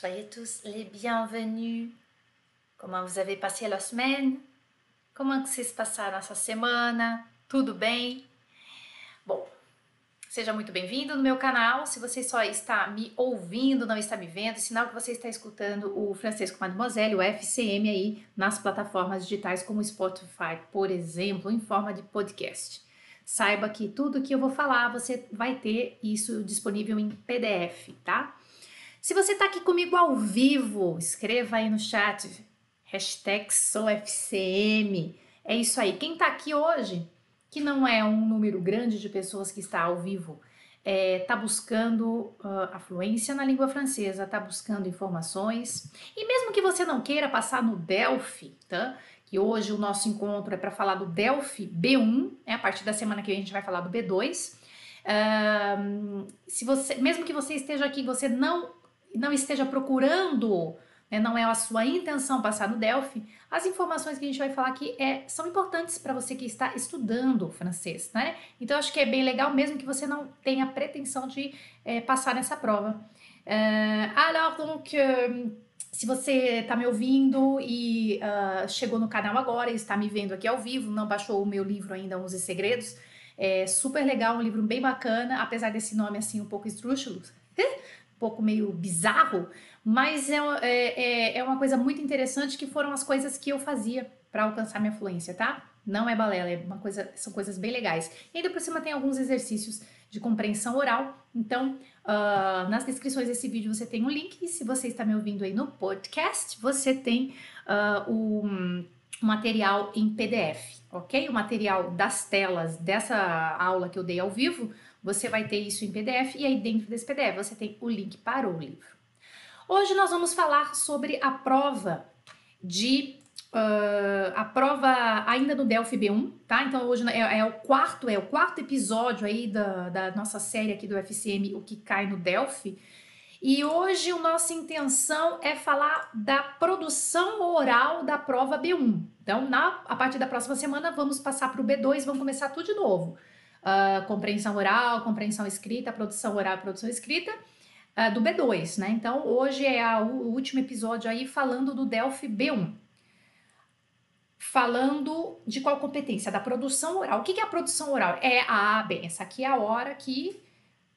Soyez tous les bienvenus. Comment vous avez passé la semaine? Como vocês passaram essa semana? Tudo bem? Bom, seja muito bem-vindo no meu canal. Se você só está me ouvindo, não está me vendo, sinal que você está escutando o Francesco Mademoiselle, o FCM aí nas plataformas digitais como Spotify, por exemplo, em forma de podcast. Saiba que tudo que eu vou falar, você vai ter isso disponível em PDF, tá? Se você está aqui comigo ao vivo, escreva aí no chat, hashtag SouFCM. É isso aí. Quem está aqui hoje, que não é um número grande de pessoas que está ao vivo, está é, tá buscando uh, a fluência na língua francesa, está buscando informações. E mesmo que você não queira passar no Delphi, tá? que hoje o nosso encontro é para falar do Delphi B1, né? a partir da semana que vem a gente vai falar do B2. Uh, se você, mesmo que você esteja aqui, você não não esteja procurando né, não é a sua intenção passar no Delphi, as informações que a gente vai falar aqui é, são importantes para você que está estudando francês, né? Então acho que é bem legal mesmo que você não tenha pretensão de é, passar nessa prova. Uh, alors, donc, uh, se você está me ouvindo e uh, chegou no canal agora e está me vendo aqui ao vivo, não baixou o meu livro ainda, 11 Segredos, é super legal, um livro bem bacana, apesar desse nome assim um pouco esdrúxulo, pouco meio bizarro, mas é, é, é, é uma coisa muito interessante que foram as coisas que eu fazia para alcançar minha fluência, tá? Não é balela, é uma coisa, são coisas bem legais. E ainda por cima tem alguns exercícios de compreensão oral. Então, uh, nas descrições desse vídeo você tem um link. E se você está me ouvindo aí no podcast, você tem uh, o material em PDF, ok? O material das telas dessa aula que eu dei ao vivo você vai ter isso em PDF e aí dentro desse PDF você tem o link para o livro. Hoje nós vamos falar sobre a prova de uh, a prova ainda no Delphi B1, tá? Então hoje é, é, o quarto é o quarto episódio aí da, da nossa série aqui do FCM, o que cai no Delphi. E hoje a nossa intenção é falar da produção oral da prova B1. Então, na, a partir da próxima semana, vamos passar para o B2, vamos começar tudo de novo uh, compreensão oral, compreensão escrita, produção oral, produção escrita, uh, do B2, né? Então, hoje é a, o último episódio aí falando do Delphi B1. Falando de qual competência? Da produção oral. O que é a produção oral? É, ah, bem, essa aqui é a hora que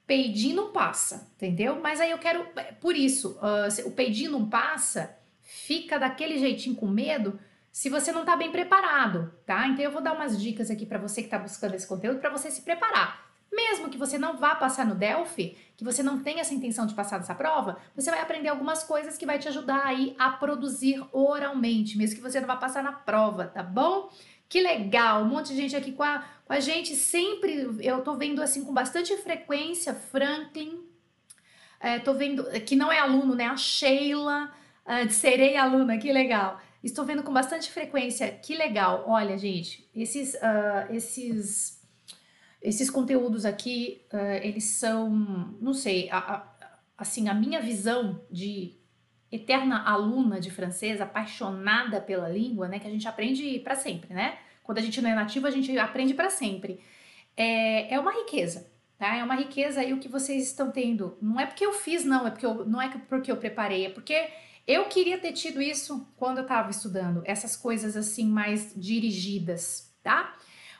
peidinho não passa, entendeu? Mas aí eu quero, por isso, uh, o peidinho não passa, fica daquele jeitinho com medo, se você não está bem preparado, tá? Então eu vou dar umas dicas aqui para você que está buscando esse conteúdo para você se preparar. Mesmo que você não vá passar no Delphi, que você não tenha essa intenção de passar nessa prova, você vai aprender algumas coisas que vai te ajudar aí a produzir oralmente, mesmo que você não vá passar na prova, tá bom? Que legal, um monte de gente aqui com a, com a gente sempre, eu tô vendo assim com bastante frequência, Franklin, é, tô vendo, que não é aluno, né? A Sheila, uh, de serei aluna, que legal. Estou vendo com bastante frequência. Que legal. Olha, gente, esses, uh, esses, esses conteúdos aqui, uh, eles são, não sei, a, a, assim, a minha visão de eterna aluna de francês, apaixonada pela língua, né, que a gente aprende para sempre, né? Quando a gente não é nativo, a gente aprende para sempre. É, é uma riqueza, tá? É uma riqueza aí o que vocês estão tendo. Não é porque eu fiz, não, é porque eu, não é porque eu preparei, é porque eu queria ter tido isso quando eu estava estudando, essas coisas assim mais dirigidas, tá?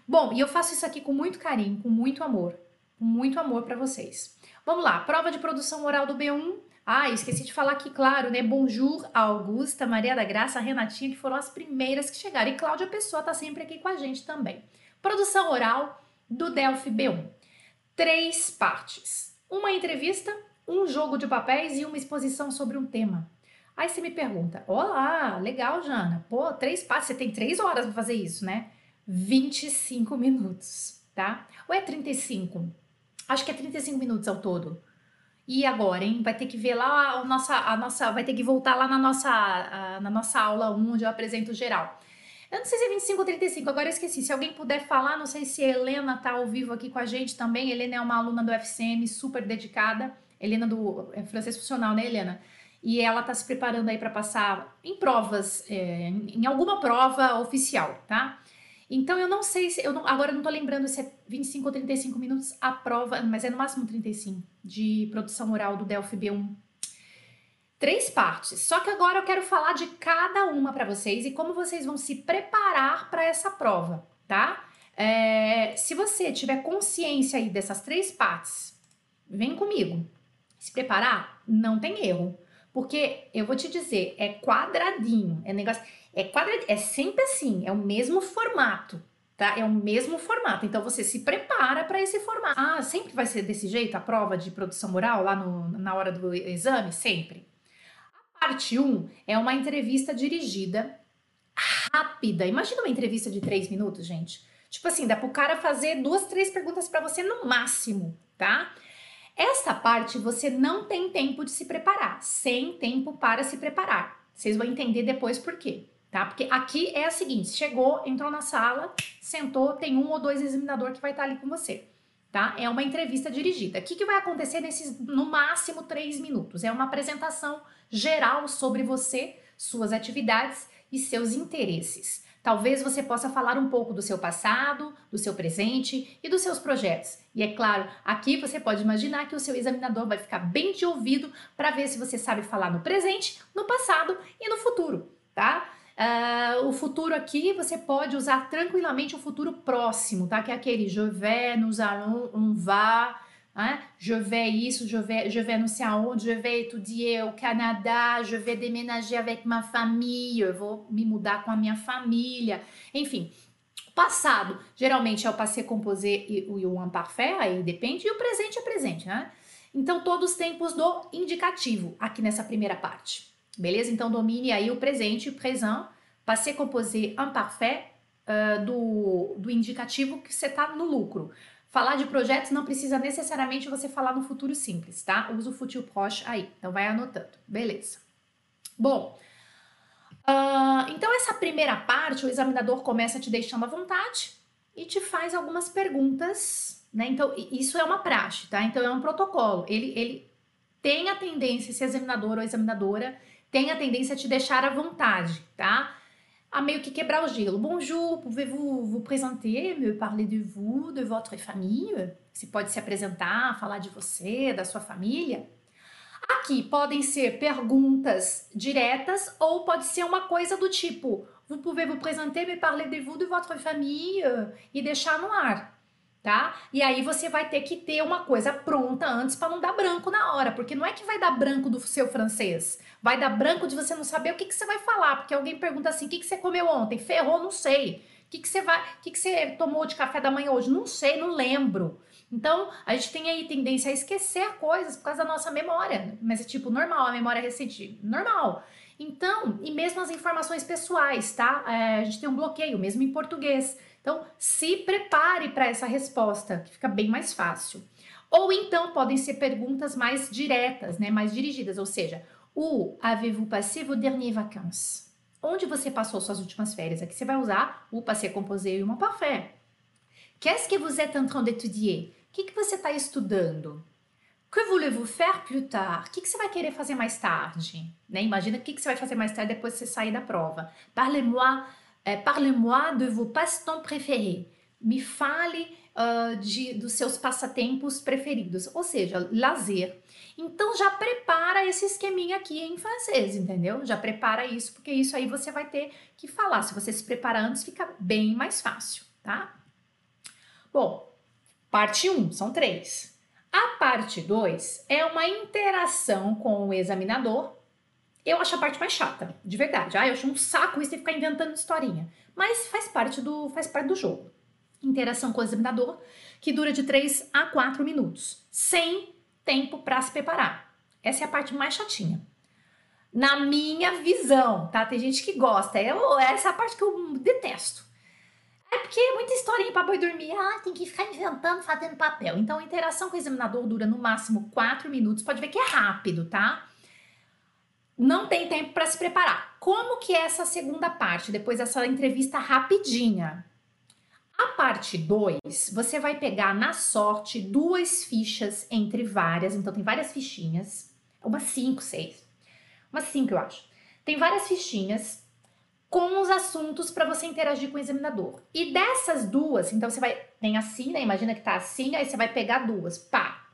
Bom, e eu faço isso aqui com muito carinho, com muito amor, com muito amor para vocês. Vamos lá, prova de produção oral do B1. Ah, esqueci de falar aqui, claro, né? Bonjour, Augusta, Maria da Graça, Renatinha, que foram as primeiras que chegaram. E Cláudia Pessoa tá sempre aqui com a gente também. Produção oral do Delphi B1. Três partes: uma entrevista, um jogo de papéis e uma exposição sobre um tema. Aí você me pergunta: Olá, legal, Jana. Pô, três passos, você tem três horas para fazer isso, né? 25 minutos, tá? Ou é 35? Acho que é 35 minutos ao todo. E agora, hein? Vai ter que ver lá a nossa, a nossa vai ter que voltar lá na nossa, a, na nossa aula 1, onde eu apresento geral. Eu não sei se é 25 ou 35, agora eu esqueci. Se alguém puder falar, não sei se a Helena tá ao vivo aqui com a gente também. Helena é uma aluna do FCM super dedicada. Helena do é francês funcional, né, Helena? E ela está se preparando aí para passar em provas, é, em alguma prova oficial, tá? Então eu não sei se eu não, agora eu não tô lembrando se é 25 ou 35 minutos a prova, mas é no máximo 35 de produção oral do Delphi B1. três partes. Só que agora eu quero falar de cada uma para vocês e como vocês vão se preparar para essa prova, tá? É, se você tiver consciência aí dessas três partes, vem comigo. Se preparar, não tem erro. Porque eu vou te dizer, é quadradinho, é negócio, é quadradinho, é sempre assim, é o mesmo formato, tá? É o mesmo formato. Então você se prepara para esse formato. Ah, sempre vai ser desse jeito a prova de produção moral lá no, na hora do exame? Sempre. A parte 1 um é uma entrevista dirigida rápida. Imagina uma entrevista de três minutos, gente. Tipo assim, dá pro cara fazer duas, três perguntas para você no máximo, tá? Essa parte você não tem tempo de se preparar, sem tempo para se preparar. Vocês vão entender depois por quê, tá? Porque aqui é a seguinte: chegou, entrou na sala, sentou, tem um ou dois examinador que vai estar ali com você, tá? É uma entrevista dirigida. O que, que vai acontecer nesses, no máximo, três minutos? É uma apresentação geral sobre você, suas atividades e seus interesses. Talvez você possa falar um pouco do seu passado, do seu presente e dos seus projetos. E é claro, aqui você pode imaginar que o seu examinador vai ficar bem de ouvido para ver se você sabe falar no presente, no passado e no futuro, tá? Uh, o futuro aqui você pode usar tranquilamente o futuro próximo, tá? Que é aquele je vais, nous allons, on Hein? Je vais isso, je vais, je vais não sei aonde, je vais étudier au Canadá, je vais déménager avec ma famille, eu vou me mudar com a minha família. Enfim, passado geralmente é o passé composé e o imparfait, aí depende, e o presente é presente, né? Então, todos os tempos do indicativo aqui nessa primeira parte, beleza? Então, domine aí o presente, o présent, passé composé imparfait uh, do, do indicativo que você está no lucro. Falar de projetos não precisa necessariamente você falar no futuro simples, tá? Usa o futuro proche aí, então vai anotando, beleza. Bom, uh, então essa primeira parte, o examinador começa te deixando à vontade e te faz algumas perguntas, né? Então, isso é uma praxe, tá? Então, é um protocolo. Ele, ele tem a tendência, esse examinador ou examinadora, tem a tendência a te deixar à vontade, tá? A meio que quebrar o gelo. Bonjour, pouvez-vous vous présenter, me parler de vous, de votre famille? Você pode se apresentar, falar de você, da sua família. Aqui podem ser perguntas diretas ou pode ser uma coisa do tipo: Vous pouvez vous présenter, me parler de vous, de votre famille? E deixar no ar tá? E aí você vai ter que ter uma coisa pronta antes para não dar branco na hora, porque não é que vai dar branco do seu francês, vai dar branco de você não saber o que, que você vai falar, porque alguém pergunta assim: o que, que você comeu ontem? Ferrou, não sei. O que, que você vai, o que, que você tomou de café da manhã hoje? Não sei, não lembro. Então, a gente tem aí tendência a esquecer coisas por causa da nossa memória, mas é tipo normal, a memória recente, normal. Então, e mesmo as informações pessoais, tá? É, a gente tem um bloqueio, mesmo em português. Então, se prepare para essa resposta, que fica bem mais fácil. Ou então podem ser perguntas mais diretas, né, mais dirigidas, ou seja, o avez-vous passé vos dernières vacances? Onde você passou suas últimas férias? Aqui você vai usar o passé composé e uma parfait. Qu'est-ce que vous êtes en train d'étudier? O que, que você está estudando? Que voulez-vous faire plus tard? O que, que você vai querer fazer mais tarde? Né? Imagina o que, que você vai fazer mais tarde depois que você sair da prova. Parlez-moi é, Parlez-moi de vos passe-temps préférés. Me fale uh, de, dos seus passatempos preferidos, ou seja, lazer. Então já prepara esse esqueminha aqui em francês, entendeu? Já prepara isso, porque isso aí você vai ter que falar. Se você se preparar antes, fica bem mais fácil, tá? Bom, parte 1, um, são três. A parte 2 é uma interação com o examinador eu acho a parte mais chata, de verdade. Ah, eu acho um saco isso de ficar inventando historinha. Mas faz parte do, faz parte do jogo. Interação com o examinador, que dura de 3 a 4 minutos, sem tempo para se preparar. Essa é a parte mais chatinha. Na minha visão, tá? Tem gente que gosta. Eu, essa é a parte que eu detesto. É porque é muita historinha para boi dormir. Ah, tem que ficar inventando, fazendo papel. Então, a interação com o examinador dura no máximo 4 minutos. Pode ver que é rápido, tá? não tem tempo para se preparar. Como que é essa segunda parte, depois dessa entrevista rapidinha? A parte 2, você vai pegar na sorte duas fichas entre várias, então tem várias fichinhas, umas 5, 6, umas 5 eu acho. Tem várias fichinhas com os assuntos para você interagir com o examinador. E dessas duas, então você vai, tem assim, né? Imagina que tá assim, aí você vai pegar duas, pá.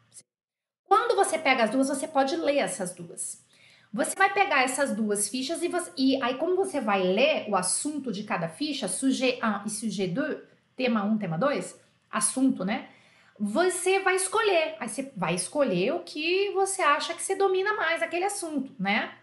Quando você pega as duas, você pode ler essas duas. Você vai pegar essas duas fichas e, você, e aí, como você vai ler o assunto de cada ficha, sujet 1 e sujet 2, tema 1, tema 2, assunto, né? Você vai escolher. Aí você vai escolher o que você acha que você domina mais aquele assunto, né?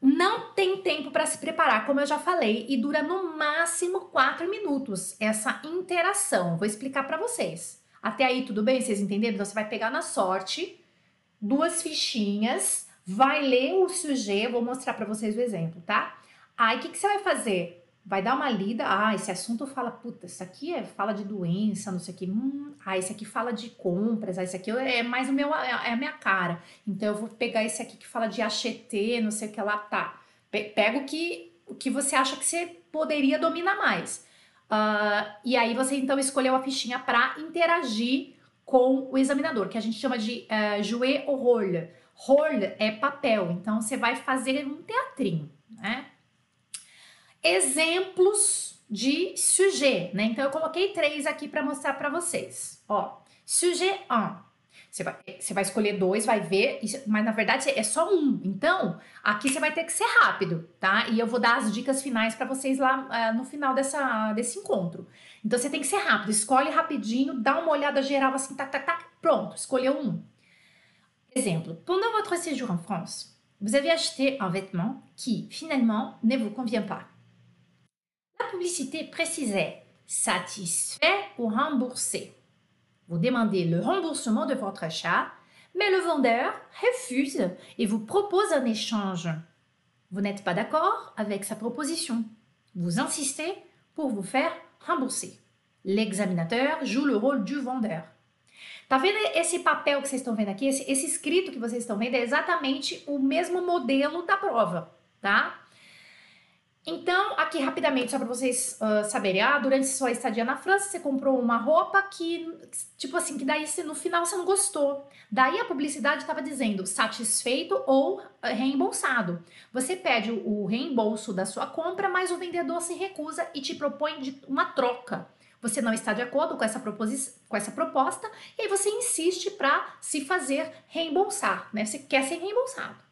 Não tem tempo para se preparar, como eu já falei, e dura no máximo 4 minutos essa interação. Vou explicar para vocês. Até aí, tudo bem? Vocês entenderam? Então, você vai pegar na sorte duas fichinhas, vai ler o sujeito, vou mostrar para vocês o exemplo, tá? Aí, o que, que você vai fazer? Vai dar uma lida, ah, esse assunto fala, puta, isso aqui é, fala de doença, não sei o que, hum, ah, esse aqui fala de compras, ah, esse aqui é mais o meu, é, é a minha cara, então eu vou pegar esse aqui que fala de ACT, não sei o que lá, tá, pega o que, o que você acha que você poderia dominar mais, uh, e aí você então escolheu a fichinha para interagir com o examinador, que a gente chama de uh, jouer au rôle, rôle é papel, então você vai fazer um teatrinho, né, exemplos de sujet, né? Então eu coloquei três aqui para mostrar para vocês. Ó, sujet 1. Você vai, você vai escolher dois, vai ver, mas na verdade é só um. Então, aqui você vai ter que ser rápido, tá? E eu vou dar as dicas finais para vocês lá uh, no final dessa, desse encontro. Então, você tem que ser rápido, escolhe rapidinho, dá uma olhada geral assim, tac, tac, tac, pronto, escolheu um. Exemplo, pendant votre séjour en France, vous avez acheté un vêtement qui, finalement, ne vous convient pas. La publicité précisait satisfait ou remboursé. Vous demandez le remboursement de votre achat, mais le vendeur refuse et vous propose un échange. Vous n'êtes pas d'accord avec sa proposition. Vous insistez pour vous faire rembourser. L'examinateur joue le rôle du vendeur. Tá vendo esse papel que vocês estão vendo aqui? Esse, esse escrito que vocês estão vendo é exatamente o mesmo modelo da prova, tá? Então, aqui rapidamente, só para vocês uh, saberem, ah, durante sua estadia na França, você comprou uma roupa que, tipo assim, que daí no final você não gostou. Daí a publicidade estava dizendo satisfeito ou reembolsado. Você pede o reembolso da sua compra, mas o vendedor se recusa e te propõe uma troca. Você não está de acordo com essa, com essa proposta e aí você insiste para se fazer reembolsar, né? Você quer ser reembolsado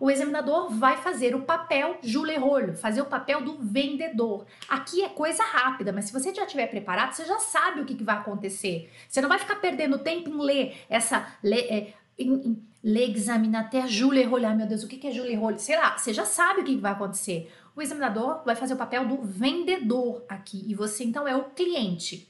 o examinador vai fazer o papel julerolho, fazer o papel do vendedor. Aqui é coisa rápida, mas se você já estiver preparado, você já sabe o que, que vai acontecer. Você não vai ficar perdendo tempo em ler essa. Ler, é, em, em, l'examinateur julerolho. Ah, meu Deus, o que, que é julerolho? Sei lá, você já sabe o que, que vai acontecer. O examinador vai fazer o papel do vendedor aqui e você então é o cliente.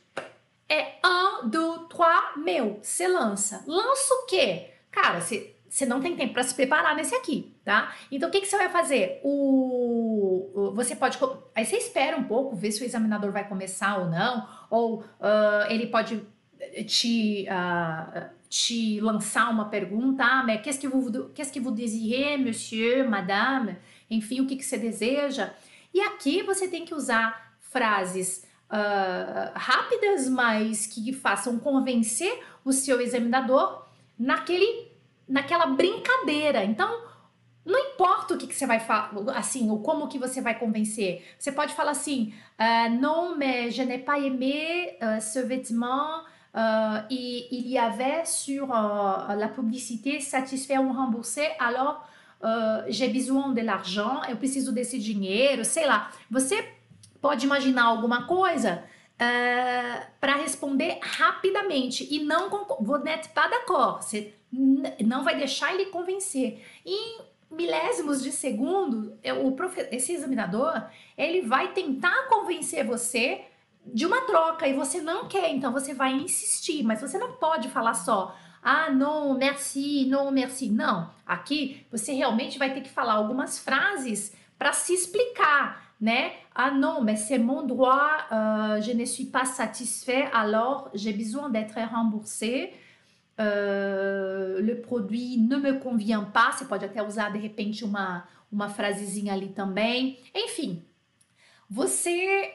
É um, dois, três, meu. Você lança. Lança o quê? Cara, você você não tem tempo para se preparar nesse aqui, tá? Então o que, que você vai fazer? O, você pode. Aí você espera um pouco, ver se o examinador vai começar ou não, ou uh, ele pode te, uh, te lançar uma pergunta, ah, mas qu'est-ce que vous, qu'est-ce que vous désirez, monsieur, madame? Enfim, o que, que você deseja. E aqui você tem que usar frases uh, rápidas, mas que façam convencer o seu examinador naquele naquela brincadeira. Então, não importa o que, que você vai falar, assim, ou como que você vai convencer. Você pode falar assim, uh, non, mais je n'ai pas aimé uh, ce vêtement uh, et il y avait sur la publicité satisfait ou remboursé, alors j'ai besoin de l'argent, eu preciso desse dinheiro, sei lá. Você pode imaginar alguma coisa uh, para responder rapidamente e não vous n'êtes pas d'accord. Você não vai deixar ele convencer. Em milésimos de segundo, o profe esse examinador ele vai tentar convencer você de uma troca e você não quer, então você vai insistir, mas você não pode falar só ah, não, merci, não, merci. Não, aqui você realmente vai ter que falar algumas frases para se explicar né? Ah non, mais c'est mon droit, euh, je ne suis pas satisfait, alors j'ai besoin d'être remboursé. Uh, le produit ne me convient pas. Você pode até usar de repente uma, uma frasezinha ali também. Enfim, você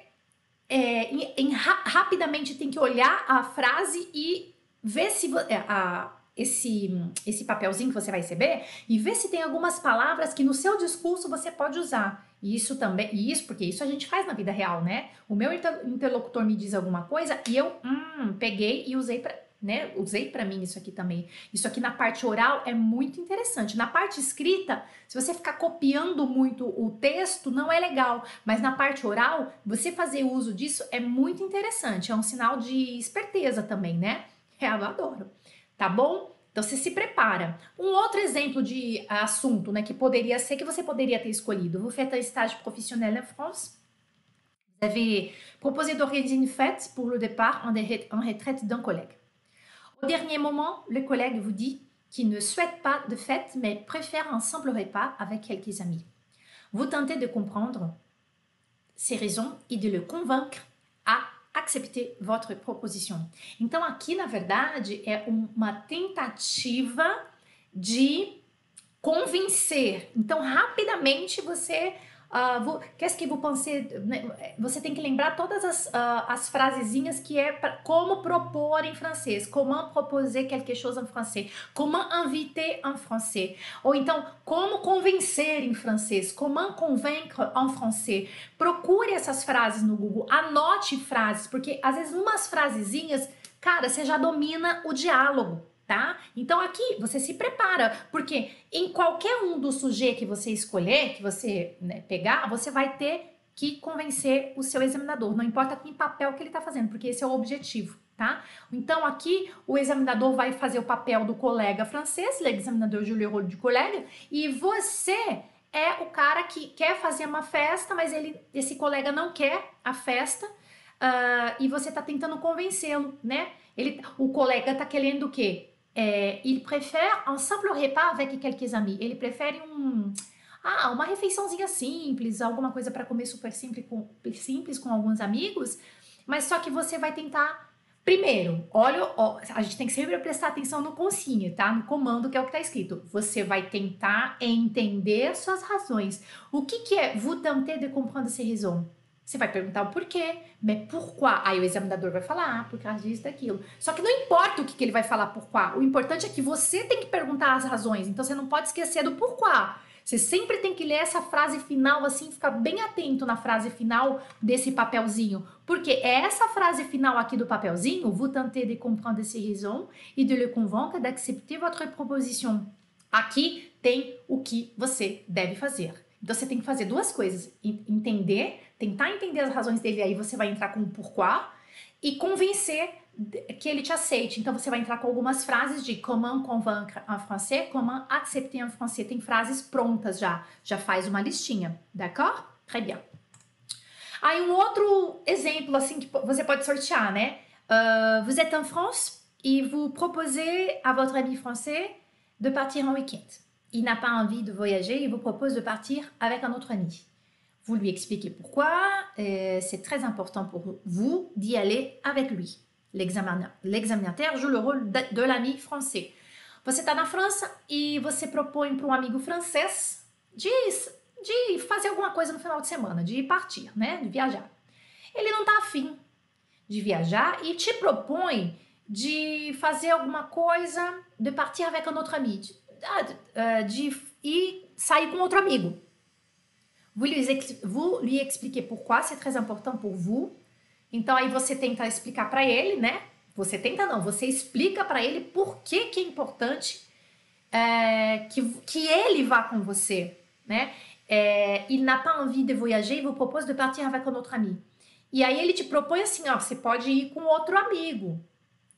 é, em, em, rapidamente tem que olhar a frase e ver se é, a, esse, esse papelzinho que você vai receber e ver se tem algumas palavras que no seu discurso você pode usar. Isso também, isso porque isso a gente faz na vida real, né? O meu interlocutor me diz alguma coisa e eu hum, peguei e usei né? Usei para mim isso aqui também. Isso aqui na parte oral é muito interessante. Na parte escrita, se você ficar copiando muito o texto, não é legal. Mas na parte oral, você fazer uso disso é muito interessante. É um sinal de esperteza também, né? É, eu adoro. Tá bom? Então você se prepara. Um outro exemplo de assunto, né, que poderia ser que você poderia ter escolhido. Vous faites un stage professionnel en France? Vous avez proposé d'organiser une fête pour le départ en retraite d'un collègue. Au dernier moment, le collègue vous dit qu'il ne souhaite pas de fête, mais préfère un simple repas avec quelques amis. Vous tentez de comprendre ses raisons et de le convaincre à accepter votre proposition. Então, aqui, na verdade, é uma tentativa de convencer. Então, rapidamente você Uh, qu'est-ce que vous pensez? Você tem que lembrar todas as, uh, as frasezinhas que é pra, como propor em francês. Comment proposer quelque chose en français. Comment inviter en français. Ou então, como convencer em francês. Comment convaincre en français. Procure essas frases no Google. Anote frases, porque às vezes umas frasezinhas, cara, você já domina o diálogo tá? Então aqui você se prepara, porque em qualquer um dos sujeitos que você escolher, que você né, pegar, você vai ter que convencer o seu examinador, não importa que papel que ele está fazendo, porque esse é o objetivo, tá? Então aqui o examinador vai fazer o papel do colega francês, o examinador Julio Rolo de colega, e você é o cara que quer fazer uma festa, mas ele, esse colega não quer a festa, uh, e você está tentando convencê-lo, né? Ele, o colega está querendo o quê? É, il préfère un simple repas avec quelques amis. Ele prefere um, ah, uma refeiçãozinha simples, alguma coisa para comer super simples com, simples com alguns amigos, mas só que você vai tentar. Primeiro, olha, ó, a gente tem que sempre prestar atenção no consigne, tá? No comando que é o que está escrito. Você vai tentar entender suas razões. O que, que é vous tenter de comprendre ses raisons? Você vai perguntar o porquê, mas pourquoi? Aí o examinador vai falar, ah, por causa disso, daquilo. Só que não importa o que, que ele vai falar pourquoi. O importante é que você tem que perguntar as razões. Então você não pode esquecer do pourquoi. Você sempre tem que ler essa frase final assim, ficar bem atento na frase final desse papelzinho. Porque é essa frase final aqui do papelzinho, vous tentez de comprendre ces raisons et de le convaincre d'accepter votre proposition. Aqui tem o que você deve fazer. Então você tem que fazer duas coisas: entender tentar entender as razões dele, aí você vai entrar com o pourquoi e convencer que ele te aceite. Então você vai entrar com algumas frases de comment convaincre en français, comment accepter en français. Tem frases prontas já, já faz uma listinha, d'accord? Très bien. Aí um outro exemplo assim que você pode sortear, né? Uh, vous êtes en France et vous proposez à votre ami français de partir en week-end. Il n'a pas envie de voyager, il vous propose de partir avec un autre ami. Vous lui expliquez pourquoi. C'est très important pour vous d'y aller avec lui. L'examinateur joue le rôle de, l'ami français. Você está na França e você propõe para um amigo francês de, de fazer alguma coisa no final de semana, de partir, né? De viajar. Ele não está afim de viajar e te propõe de fazer alguma coisa, de partir avec un autre ami, de, ah, de, de ir sair com outro. Vous lui, vous lui expliquez pourquoi c'est très important pour vous. Então aí você tenta explicar para ele, né? Você tenta não, você explica para ele por que, que é importante é, que, que ele vá com você, né? É, il n'a pas envie de voyager, il vous propose de partir avec un autre ami. E aí ele te propõe assim, ó, você pode ir com outro amigo.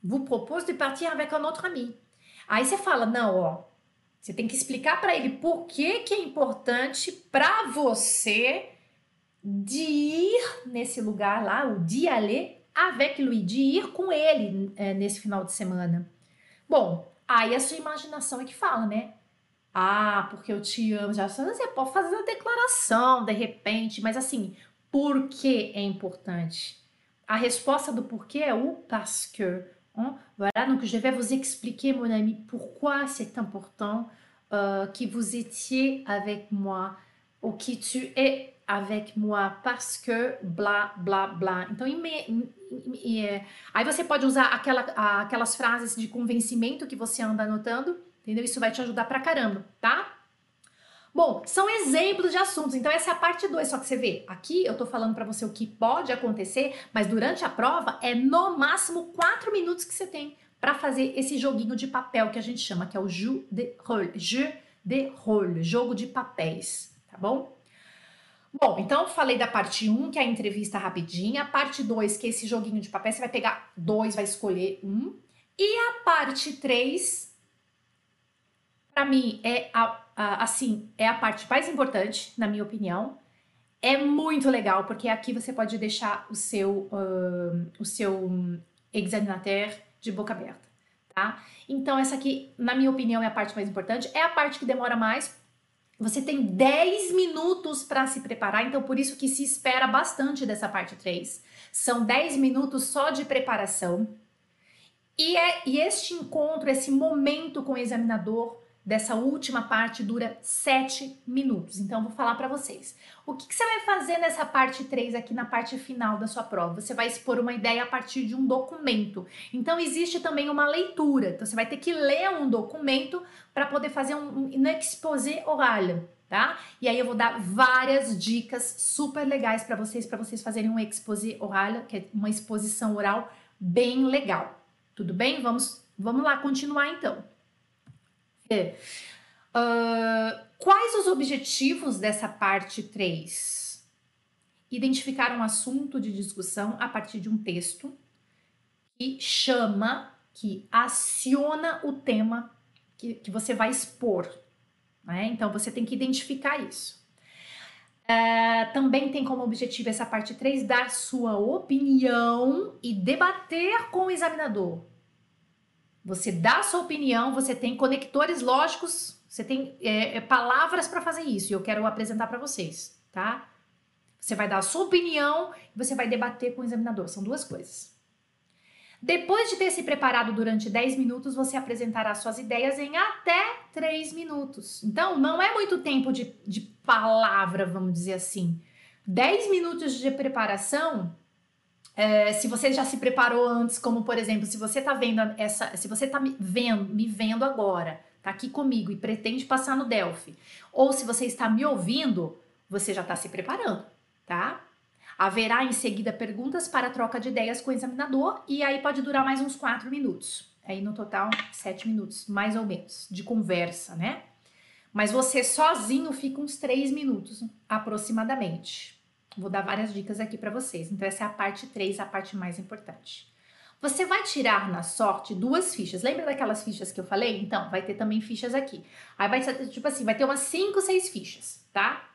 Vous propose de partir avec un autre ami. Aí você fala, não, ó, você tem que explicar para ele por que, que é importante para você de ir nesse lugar lá, o dia aller avec lui, de ir com ele é, nesse final de semana. Bom, aí a sua imaginação é que fala, né? Ah, porque eu te amo. Já você pode fazer a declaração de repente, mas assim, por que é importante? A resposta do porquê é o parce que. Hein? Voilà, donc je vais vous expliquer, mon ami, pourquoi c'est important euh, que vous étiez avec moi ou que tu es avec moi parce que blá blá blá. Então, é, aí você pode usar aquela, aquelas frases de convencimento que você anda anotando, entendeu? Isso vai te ajudar pra caramba, tá? Bom, são exemplos de assuntos. Então, essa é a parte 2. Só que você vê, aqui eu tô falando para você o que pode acontecer, mas durante a prova é no máximo 4 minutos que você tem para fazer esse joguinho de papel que a gente chama, que é o jeu de rôle, jeu de rôle, jogo de papéis, tá bom? Bom, então falei da parte 1, que é a entrevista rapidinha, a parte 2, que é esse joguinho de papel, você vai pegar dois, vai escolher um, e a parte 3, para mim, é a, assim, é a parte mais importante, na minha opinião. É muito legal, porque aqui você pode deixar o seu, uh, o seu examinateur de boca aberta, tá? Então, essa aqui, na minha opinião, é a parte mais importante. É a parte que demora mais. Você tem 10 minutos para se preparar, então por isso que se espera bastante dessa parte 3. São 10 minutos só de preparação. E, é, e este encontro, esse momento com o examinador, dessa última parte dura 7 minutos. Então, vou falar para vocês. O que, que, você vai fazer nessa parte 3 aqui na parte final da sua prova? Você vai expor uma ideia a partir de um documento. Então, existe também uma leitura. Então, você vai ter que ler um documento para poder fazer um, um, exposé oral. Tá? E aí eu vou dar várias dicas super legais para vocês, para vocês fazerem um exposé oral, que é uma exposição oral bem legal. Tudo bem? Vamos, vamos lá continuar então. Uh, quais os objetivos dessa parte 3? Identificar um assunto de discussão a partir de um texto que chama, que aciona o tema que, que você vai expor. Né? Então você tem que identificar isso. Uh, também tem como objetivo essa parte 3 dar sua opinião e debater com o examinador. Você dá sua opinião, você tem conectores lógicos, você tem é, é, palavras para fazer isso e eu quero apresentar para vocês, tá? Você vai dar a sua opinião e você vai debater com o examinador. São duas coisas. Depois de ter se preparado durante 10 minutos, você apresentará suas ideias em até 3 minutos. Então, não é muito tempo de, de palavra, vamos dizer assim. 10 minutos de preparação é, se você já se preparou antes, como por exemplo, se você tá vendo essa, se você tá me vendo, me vendo agora, tá aqui comigo e pretende passar no Delphi, ou se você está me ouvindo, você já está se preparando, tá? Haverá em seguida perguntas para troca de ideias com o examinador e aí pode durar mais uns quatro minutos. Aí no total, sete minutos, mais ou menos, de conversa, né? Mas você sozinho fica uns três minutos aproximadamente. Vou dar várias dicas aqui para vocês. Então, essa é a parte 3, a parte mais importante. Você vai tirar na sorte duas fichas. Lembra daquelas fichas que eu falei? Então, vai ter também fichas aqui. Aí vai ser, tipo assim, vai ter umas 5, 6 fichas, tá?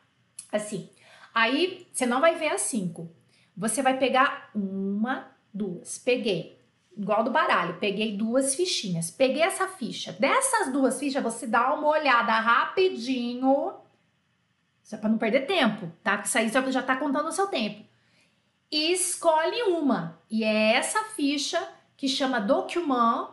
Assim. Aí, você não vai ver as 5. Você vai pegar uma, duas. Peguei. Igual do baralho, peguei duas fichinhas. Peguei essa ficha. Dessas duas fichas, você dá uma olhada rapidinho isso é para não perder tempo, tá? Porque isso aí já está contando o seu tempo. E escolhe uma. E é essa ficha que chama document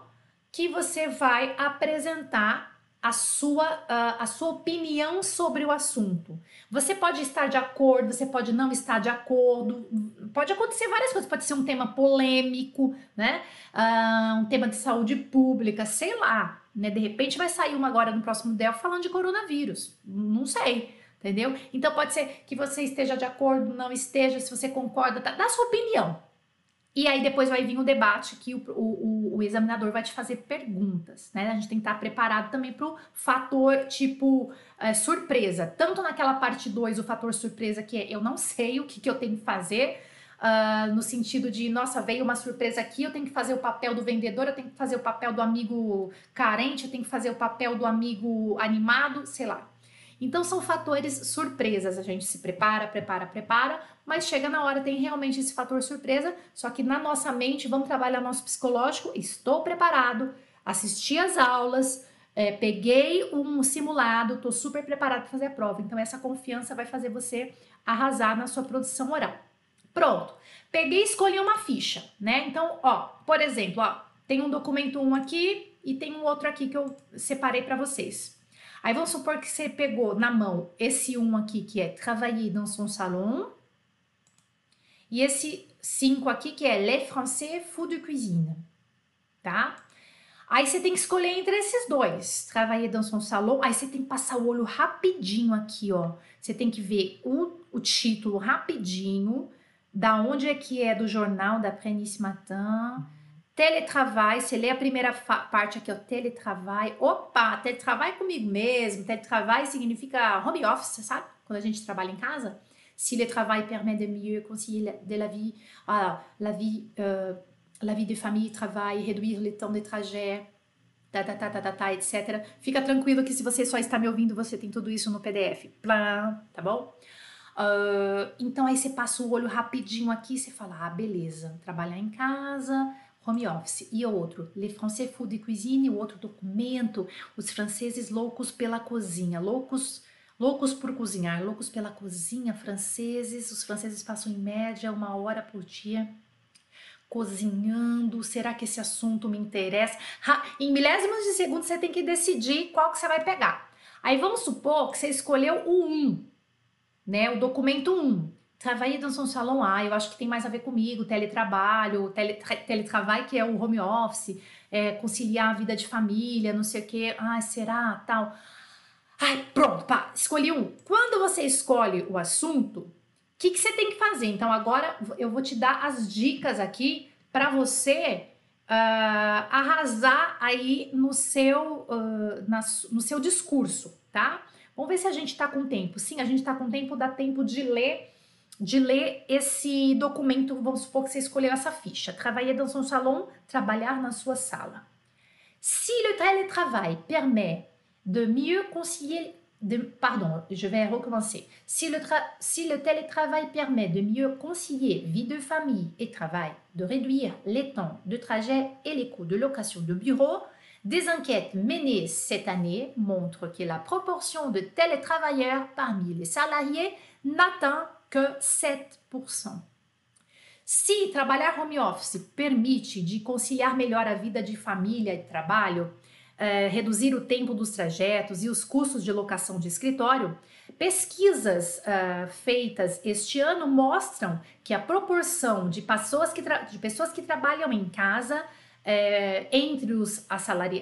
que você vai apresentar a sua, a, a sua opinião sobre o assunto. Você pode estar de acordo, você pode não estar de acordo, pode acontecer várias coisas, pode ser um tema polêmico, né? Uh, um tema de saúde pública, sei lá, né? De repente vai sair uma agora no próximo DEL falando de coronavírus, não sei entendeu? Então pode ser que você esteja de acordo, não esteja, se você concorda, tá, dá sua opinião. E aí depois vai vir o debate que o, o, o, examinador vai te fazer perguntas, né? A gente tem que estar preparado também para o fator tipo é, surpresa. Tanto naquela parte 2, o fator surpresa, que é eu não sei o que, que eu tenho que fazer, uh, no sentido de, nossa, veio uma surpresa aqui, eu tenho que fazer o papel do vendedor, eu tenho que fazer o papel do amigo carente, eu tenho que fazer o papel do amigo animado, sei lá. Então são fatores surpresas. A gente se prepara, prepara, prepara, mas chega na hora tem realmente esse fator surpresa. Só que na nossa mente vamos trabalhar nosso psicológico. Estou preparado, assisti as aulas, é, peguei um simulado, estou super preparado para fazer a prova. Então essa confiança vai fazer você arrasar na sua produção oral. Pronto. Peguei e escolhi uma ficha, né? Então, ó, por exemplo, ó, tem um documento 1 aqui e tem um outro aqui que eu separei para vocês. Aí vamos supor que você pegou na mão esse um aqui, que é travailler dans son salon, e esse cinco aqui, que é Les Français Food de Cuisine, tá? Aí você tem que escolher entre esses dois, travailler dans son salon, aí você tem que passar o olho rapidinho aqui, ó. Você tem que ver o, o título rapidinho, da onde é que é do jornal da Prenice Matin, Teletrabalho, você lê a primeira parte aqui, ó, teletrabalho. Opa, teletrabalho comigo mesmo. Teletrabalho significa home office, sabe? Quando a gente trabalha em casa. Si le travail permet de mieux concilier de la vie, la vie, euh, la vie de famille, travail, réduire le temps de trajet, tá, tá, tá, tá, tá, etc. Fica tranquilo que se você só está me ouvindo, você tem tudo isso no PDF. Plá, tá bom? Uh, então aí você passa o olho rapidinho aqui você fala, ah, beleza, trabalhar em casa, home office. E o outro, Le Français Food et Cuisine, o outro documento, os franceses loucos pela cozinha, loucos loucos por cozinhar, loucos pela cozinha, franceses, os franceses passam em média uma hora por dia cozinhando, será que esse assunto me interessa? Ha, em milésimos de segundo você tem que decidir qual que você vai pegar. Aí vamos supor que você escolheu o 1, né, o documento 1. Travailler dans son salon, ah, eu acho que tem mais a ver comigo, teletrabalho, tele, teletrabalho que é o home office, é, conciliar a vida de família, não sei o que, ah, será, tal. Ai, pronto, pá, escolhi um. Quando você escolhe o assunto, o que, que você tem que fazer? Então, agora eu vou te dar as dicas aqui para você uh, arrasar aí no seu, uh, na, no seu discurso, tá? Vamos ver se a gente tá com tempo. Sim, a gente tá com tempo, dá tempo de ler de ler esse documento, vamos supor que você escolheu essa ficha. Travailler dans son salon, trabalhar na sua sala. Si le télétravail permet de mieux concilier de, pardon, je vais recommencer. Si le, si le télétravail permet de mieux concilier vie de famille et travail, de réduire les temps de trajet et les coûts de location de bureau, des enquêtes menées cette année montrent que la proportion de télétravailleurs parmi les salariés n'atteint que 7%. Se trabalhar home office permite de conciliar melhor a vida de família e trabalho, eh, reduzir o tempo dos trajetos e os custos de locação de escritório, pesquisas uh, feitas este ano mostram que a proporção de pessoas que, de pessoas que trabalham em casa eh, entre, os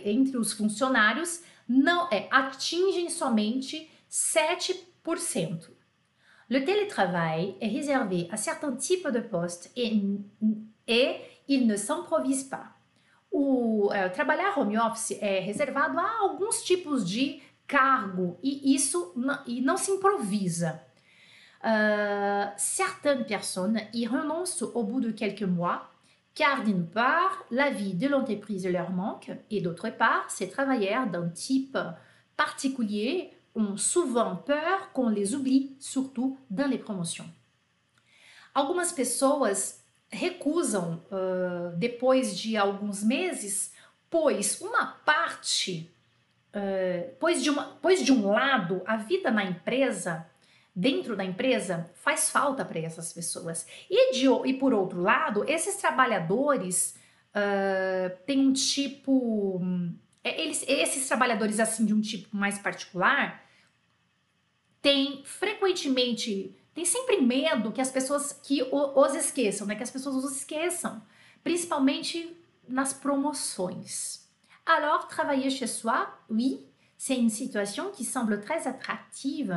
entre os funcionários não é, atingem somente 7%. Le télétravail est réservé à certains types de postes et, il ne s'improvise pas. O é, trabalhar home office é reservado a alguns tipos de cargo e isso e não se improvisa. Uh, certaines personnes y renoncent au bout de quelques mois car d'une part, la vie de l'entreprise leur manque et d'autre part, ces travailleurs d'un type particulier ont souvent peur qu'on les oublie, surtout dans les promotions. Algumas pessoas recusam uh, depois de alguns meses, pois uma parte, uh, pois, de uma, pois de um lado, a vida na empresa, dentro da empresa, faz falta para essas pessoas. E, de, e por outro lado, esses trabalhadores uh, têm um tipo. Eles, esses trabalhadores assim de um tipo mais particular tem frequentemente, tem sempre medo que as pessoas que os esqueçam, né? Que as pessoas os esqueçam, principalmente nas promoções. Alors, travailler chez soi, oui, c'est une situation qui semble très attractive.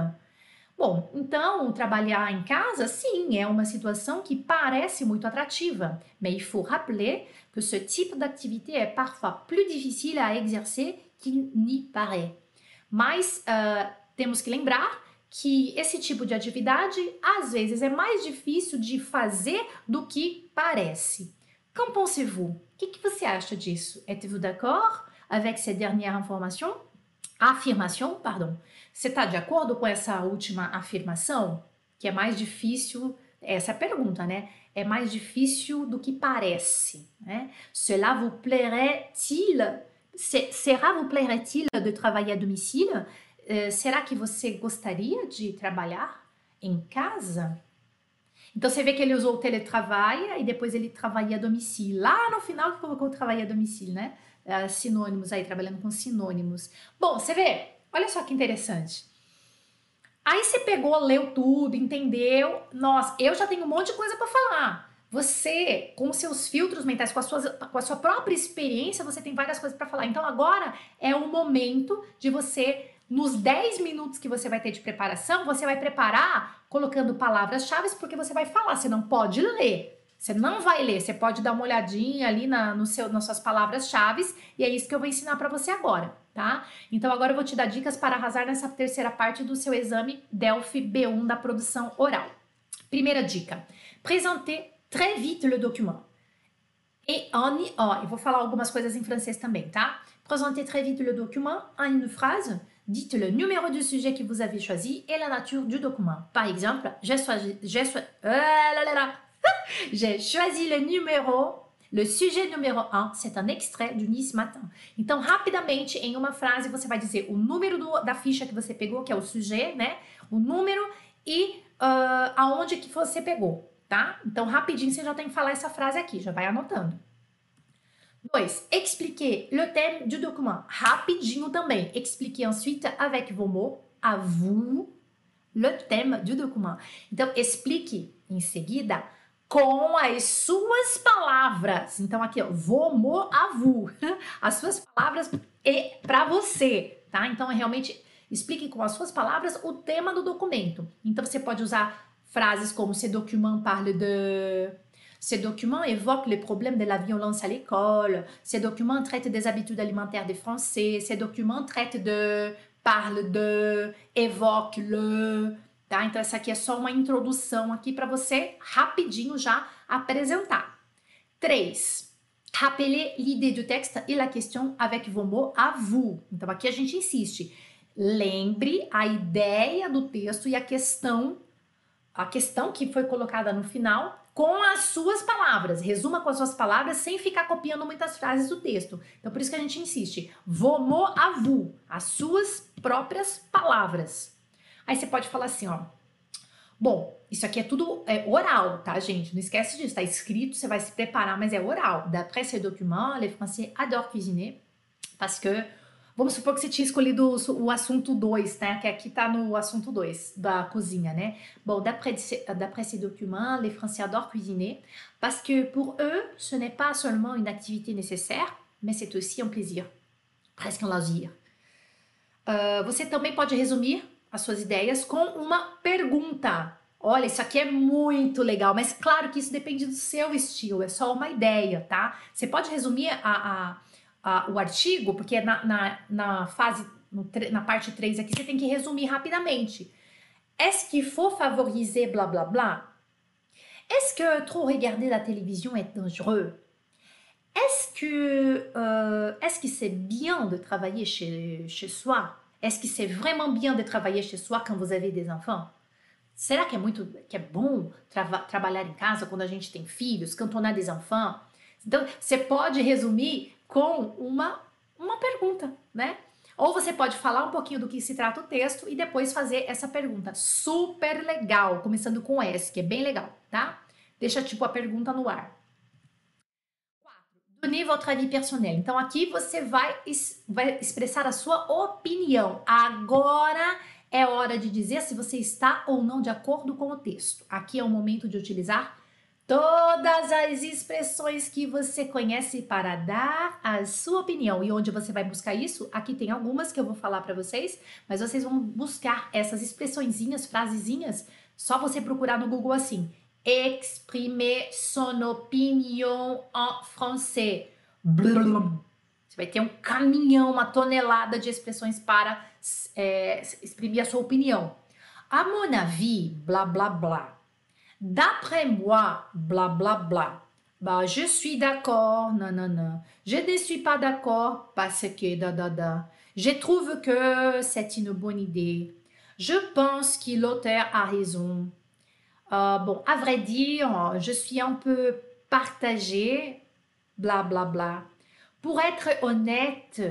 Bom, então trabalhar em casa, sim, é uma situação que parece muito atrativa, mais il faut rappeler que ce type d'activité est parfois plus difficile à exercer qu'il n'y paraît. Mas uh, temos que lembrar que esse tipo de atividade às vezes é mais difícil de fazer do que parece. Qu'en pensez-vous? O que, que você acha disso? Êtes-vous d'accord avec cette dernière information? Afirmação, pardon. Você está de acordo com essa última afirmação? Que é mais difícil, essa é a pergunta, né? É mais difícil do que parece. Né? Cela vous plairait-il? Será vous plairait-il de travailler à domicile? Eh, será que você gostaria de trabalhar em casa? Então você vê que ele usou o teletrabalha e depois ele trabalha a domicílio. Lá no final que colocou o trabalho a domicílio, né? Uh, sinônimos aí, trabalhando com sinônimos. Bom, você vê, olha só que interessante. Aí você pegou, leu tudo, entendeu? Nossa, eu já tenho um monte de coisa para falar. Você, com seus filtros mentais, com a, sua, com a sua própria experiência, você tem várias coisas para falar. Então agora é o momento de você nos 10 minutos que você vai ter de preparação, você vai preparar colocando palavras-chave porque você vai falar, você não pode ler. Você não vai ler, você pode dar uma olhadinha ali na, no seu, nas suas palavras-chave e é isso que eu vou ensinar para você agora, tá? Então agora eu vou te dar dicas para arrasar nessa terceira parte do seu exame Delphi B1 da produção oral. Primeira dica: présenter très vite le document. Et en, ó, eu vou falar algumas coisas em francês também, tá? Présenter très vite le document en une phrase. Dites le numéro du sujet que vous avez choisi et la nature du document. Par exemple, j'ai choisi, j'ai euh, choisi le numéro, le sujet numéro 1, c'est un extrait do Nice Matin. Então, rapidamente, em uma frase, você vai dizer o número da ficha que você pegou, que é o sujet, né? O número e uh, aonde que você pegou, tá? Então, rapidinho, você já tem que falar essa frase aqui, já vai anotando. 2. Expliquer le thème du document. Rapidinho também. Expliquer ensuite avec vos mots, à vous, le thème du document. Então, explique em seguida com as suas palavras. Então aqui, ó, vomo avu. As suas palavras e para você, tá? Então é realmente explique com as suas palavras o tema do documento. Então você pode usar frases como ce document parle de Ce document évoque les problèmes de la violence à l'école. Ce document traite des habitudes alimentaires des Français. Ce document traite de, parle de, évoque le. tá? Então essa aqui é só uma introdução aqui para você rapidinho já apresentar. 3. Rappeler l'idée du texte et la question avec vos mots à vous. Então aqui a gente insiste. Lembre a ideia do texto e a questão a questão que foi colocada no final com as suas palavras. Resuma com as suas palavras sem ficar copiando muitas frases do texto. Então, por isso que a gente insiste. Vomo a as suas próprias palavras. Aí você pode falar assim, ó. Bom, isso aqui é tudo é oral, tá, gente? Não esquece disso, tá escrito, você vai se preparar, mas é oral. D'après ces documents, les Français adorent cuisiner, parce que Vamos supor que você tinha escolhido o, assunto 2, né? Que aqui tá no assunto 2 da cozinha, né? Bon, d'après ces documents, les Français adorent cuisiner parce que pour eux, ce n'est pas seulement une activité nécessaire, mais c'est aussi un plaisir, presque un loisir. Uh, você também pode resumir as suas ideias com uma pergunta. Olha, isso aqui é muito legal, mas claro que isso depende do seu estilo, é só uma ideia, tá? Você pode resumir a, a, a, o artigo, porque na, na, na fase, na parte 3 aqui, você tem que resumir rapidamente. Est-ce qu'il faut favoriser blá blá blá? Est-ce que trop regarder la télévision est dangereux? Est-ce que euh, est-ce que c'est bien de travailler chez, chez soi? Est-ce que c'est vraiment bien de travailler chez soi quand vous avez des enfants? Será que é muito que é bom tra trabalhar em casa quando a gente tem filhos, quand on a des enfants? Então, você pode resumir com uma uma pergunta, né? Ou você pode falar um pouquinho do que se trata o texto e depois fazer essa pergunta. Super legal, começando com S, que é bem legal, tá? Deixa tipo a pergunta no ar. Donner votre avis personnel. Então aqui você vai, vai expressar a sua opinião. Agora é hora de dizer se você está ou não de acordo com o texto. Aqui é o momento de utilizar todas as expressões que você conhece para dar a sua opinião. E onde você vai buscar isso? Aqui tem algumas que eu vou falar para vocês, mas vocês vão buscar essas expressõezinhas, frasezinhas, só você procurar no Google assim: exprimer son opinion en français. Você vai ter um caminhão, uma tonelada de expressões para é, exprimir a sua opinião. À mon avis, blá blá blá. D'après moi, blá blá blá. Bah, je suis d'accord, non, non, non. Je ne suis pas d'accord parce que da da da. Je trouve que c'est une bonne idée. Je pense que l'auteur a raison. Euh, bon, à vrai dire, je suis un peu partagée, bla bla bla. Pour être honnête,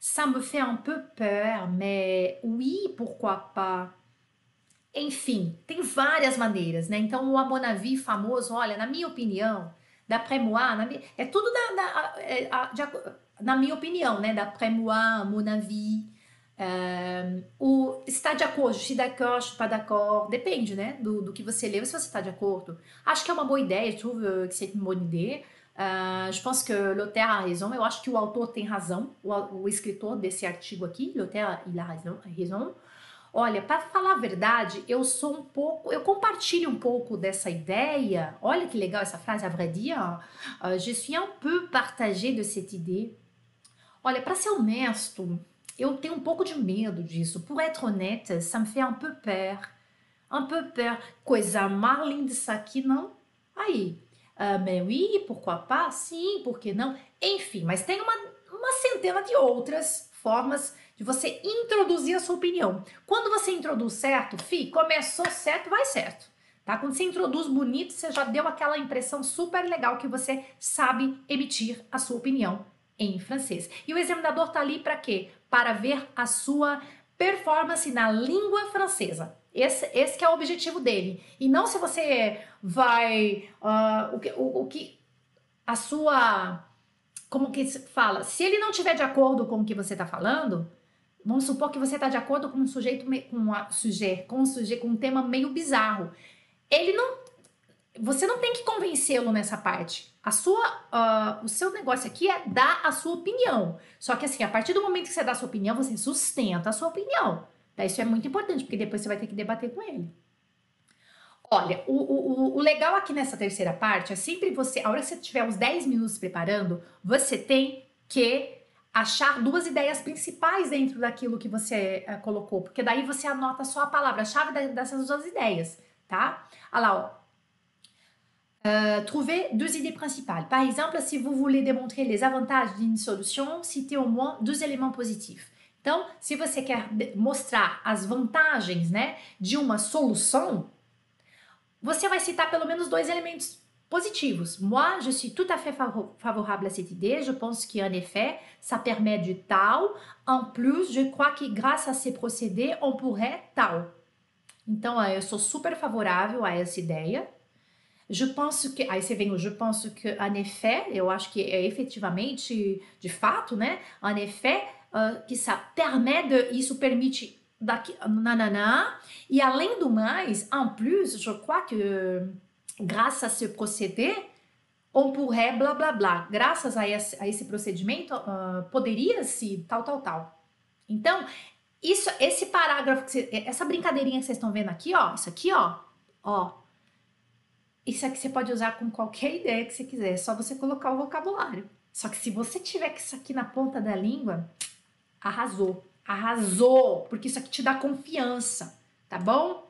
ça me fait un peu peur, mais oui, pourquoi pas? Enfim, tem várias maneiras, né? Então, o Amonavi famoso, olha, na minha opinião, d'après moi, na, é tudo na, na, é, na minha opinião, né? D'après moi, mon avis, um, o está de acordo, suis d'accord, suis pas d'accord, depende, né, do, do que você leu, se você está de acordo. Acho que é uma boa ideia, je trouve que c'est une bonne idée. Uh, je pense que l'auteur a raison, eu acho que o autor tem razão, o, o escritor desse artigo aqui, l'auteur, il a raison. Olha, para falar a verdade, eu sou um pouco, eu compartilho um pouco dessa ideia. Olha que legal essa frase, à vrai dire. Je suis un peu partagée de cette idée. Olha, para ser honesto, eu tenho um pouco de medo disso. Pour être honnête, ça me fait un peu peur. Un peu peur. Coisa mais linda isso aqui, não? Aí. Uh, mais oui, pourquoi pas? Sim, por que não? Enfim, mas tem uma, uma centena de outras formas de você introduzir a sua opinião. Quando você introduz certo, fi, começou certo, vai certo. Tá? Quando você introduz bonito, você já deu aquela impressão super legal que você sabe emitir a sua opinião em francês. E o examinador tá ali para quê? Para ver a sua performance na língua francesa. Esse, esse é o objetivo dele. E não se você vai. Uh, o, que, o, o que. A sua. Como que se fala? Se ele não tiver de acordo com o que você está falando, Vamos supor que você está de acordo com um sujeito com um sujeito, com um sujeito com um tema meio bizarro. Ele não, você não tem que convencê-lo nessa parte. A sua, uh, o seu negócio aqui é dar a sua opinião. Só que assim, a partir do momento que você dá a sua opinião, você sustenta a sua opinião. Tá? Isso é muito importante, porque depois você vai ter que debater com ele. Olha, o, o, o legal aqui nessa terceira parte é sempre você, a hora que você tiver uns 10 minutos preparando, você tem que achar duas ideias principais dentro daquilo que você uh, colocou, porque daí você anota só a palavra-chave dessas duas ideias, tá? Olha lá, ó. Uh, trouver deux idées principales. Par exemple, si vous voulez démontrer les avantages d'une solution, citez au moins deux éléments positifs. Então, se você quer mostrar as vantagens, né, de uma solução, você vai citar pelo menos dois elementos positivos. Moi, je suis tout à fait favorable à cette idée. Je pense qu'en effet, ça permet du tal. En plus, je crois que grâce à ces procédés, on pourrait tal. Então, eu sou super favorável a essa ideia. Je pense que. Aí você vem o je pense que, en effet, eu acho que é efetivamente, de fato, né? En effet, uh, que ça permet de. Isso permite daqui. Nanana. E além do mais, en plus, je crois que grâce à ce procédé, on pourrait blá blá blá. Graças a esse, a esse procedimento, uh, poderia-se tal, tal, tal. Então, isso, esse parágrafo, você, essa brincadeirinha que vocês estão vendo aqui, ó, isso aqui, ó, ó, isso aqui você pode usar com qualquer ideia que você quiser, é só você colocar o vocabulário. Só que se você tiver isso aqui na ponta da língua, arrasou, arrasou, porque isso aqui te dá confiança, tá bom?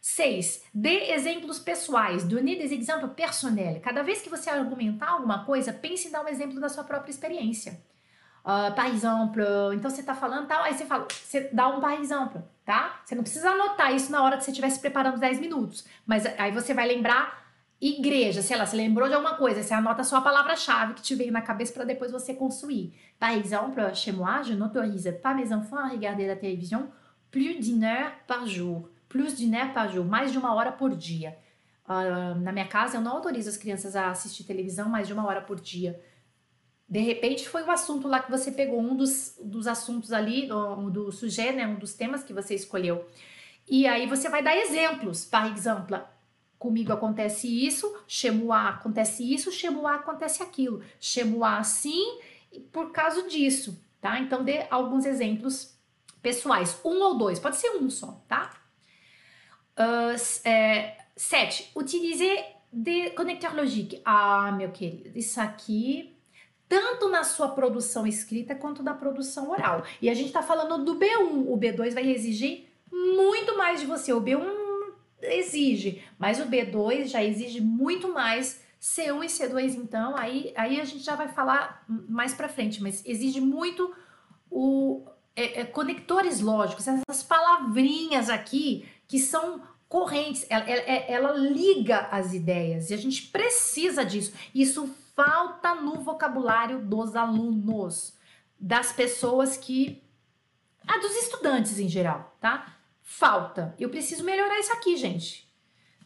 6. Dê exemplos pessoais. Donnez des exemples personnels. Cada vez que você argumentar alguma coisa, pense em dar um exemplo da sua própria experiência. Uh, par exemple, então você está falando tal, aí você fala, você dá um par exemple, tá? Você não precisa anotar isso na hora que você estiver se preparando 10 minutos, mas aí você vai lembrar igreja, sei lá, você lembrou de alguma coisa, você anota só a palavra-chave que te veio na cabeça para depois você construir. Par exemple, chez moi, je n'autorise pas mes enfants à regarder la télévision plus d'une heure par jour plus de né mais de uma hora por dia. Uh, na minha casa, eu não autorizo as crianças a assistir televisão mais de uma hora por dia. De repente, foi o assunto lá que você pegou, um dos, dos assuntos ali, um, do sujeito, né, um dos temas que você escolheu. E aí você vai dar exemplos. Par exemple, comigo acontece isso, chemo A acontece isso, chemo A acontece aquilo. Chemo A assim, por causa disso, tá? Então, dê alguns exemplos pessoais. Um ou dois, pode ser um só, tá? Uh, é, sete, utiliser de conecteurs logiques. Ah, meu querido, isso aqui tanto na sua produção escrita quanto na produção oral. E a gente está falando do B1. O B2 vai exigir muito mais de você. O B1 exige, mas o B2 já exige muito mais. C1 e C2, então, aí, aí a gente já vai falar mais para frente, mas exige muito o é, é, conectores lógicos, essas palavrinhas aqui que são correntes, ela, ela, ela, liga as ideias e a gente precisa disso. Isso falta no vocabulário dos alunos, das pessoas que. Ah, dos estudantes em geral, tá? Falta. Eu preciso melhorar isso aqui, gente.